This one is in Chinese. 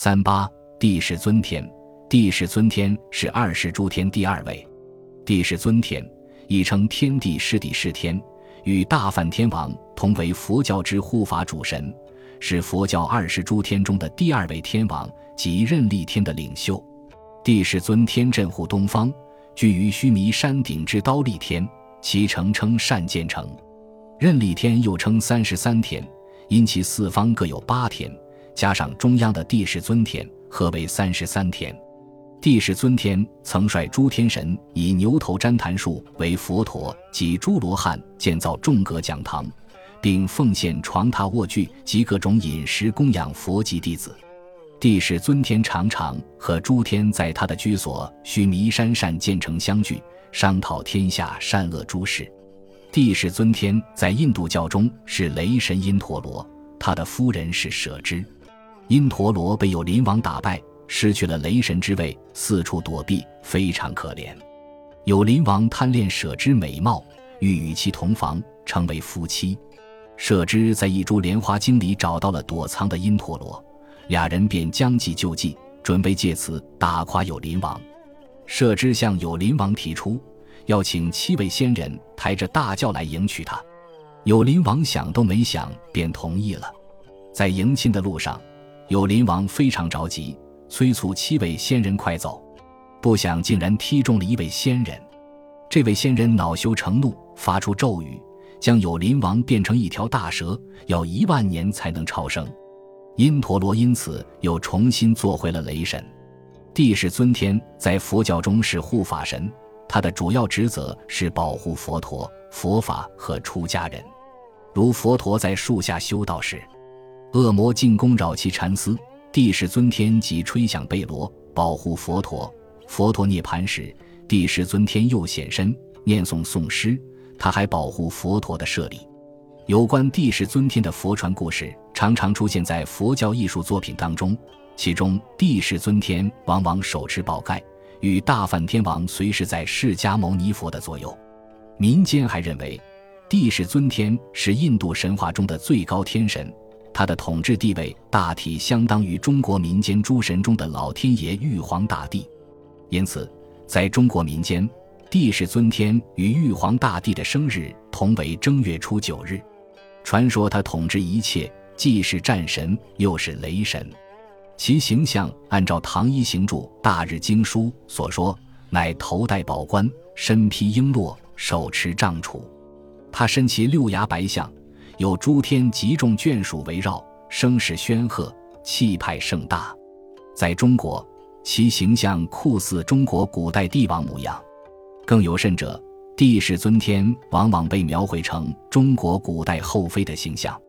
三八帝释尊天，帝释尊天是二世诸天第二位。帝释尊天亦称天地释帝释天，与大梵天王同为佛教之护法主神，是佛教二世诸天中的第二位天王及任力天的领袖。帝释尊天镇护东方，居于须弥山顶之刀立天，其城称善建城。任力天又称三十三天，因其四方各有八天。加上中央的帝释尊天，合为三十三天。帝释尊天曾率诸天神以牛头旃檀树为佛陀及诸罗汉建造众阁讲堂，并奉献床榻卧具及各种饮食供养佛及弟子。帝释尊天常常和诸天在他的居所须弥山善建成相聚，商讨天下善恶诸事。帝释尊天在印度教中是雷神因陀罗，他的夫人是舍之。因陀罗被有林王打败，失去了雷神之位，四处躲避，非常可怜。有林王贪恋舍之美貌，欲与其同房，成为夫妻。舍之在一株莲花经里找到了躲藏的因陀罗，俩人便将计就计，准备借此打垮有林王。舍之向有林王提出，要请七位仙人抬着大轿来迎娶他。有林王想都没想，便同意了。在迎亲的路上。有林王非常着急，催促七位仙人快走，不想竟然踢中了一位仙人。这位仙人恼羞成怒，发出咒语，将有林王变成一条大蛇，要一万年才能超生。因陀罗因此又重新做回了雷神。帝释尊天在佛教中是护法神，他的主要职责是保护佛陀、佛法和出家人，如佛陀在树下修道时。恶魔进攻扰其禅思，帝释尊天即吹响贝罗保护佛陀。佛陀涅盘时，帝释尊天又显身念诵诵诗，他还保护佛陀的舍利。有关帝释尊天的佛传故事，常常出现在佛教艺术作品当中。其中，帝释尊天往往手持宝盖，与大梵天王随时在释迦牟尼佛的左右。民间还认为，帝释尊天是印度神话中的最高天神。他的统治地位大体相当于中国民间诸神中的老天爷玉皇大帝，因此，在中国民间，帝释尊天与玉皇大帝的生日同为正月初九日。传说他统治一切，既是战神，又是雷神。其形象按照《唐一行注·大日经书》所说，乃头戴宝冠，身披璎珞，手持杖杵。他身骑六牙白象。有诸天极众眷属围绕，声势煊赫，气派盛大。在中国，其形象酷似中国古代帝王模样。更有甚者，帝释尊天往往被描绘成中国古代后妃的形象。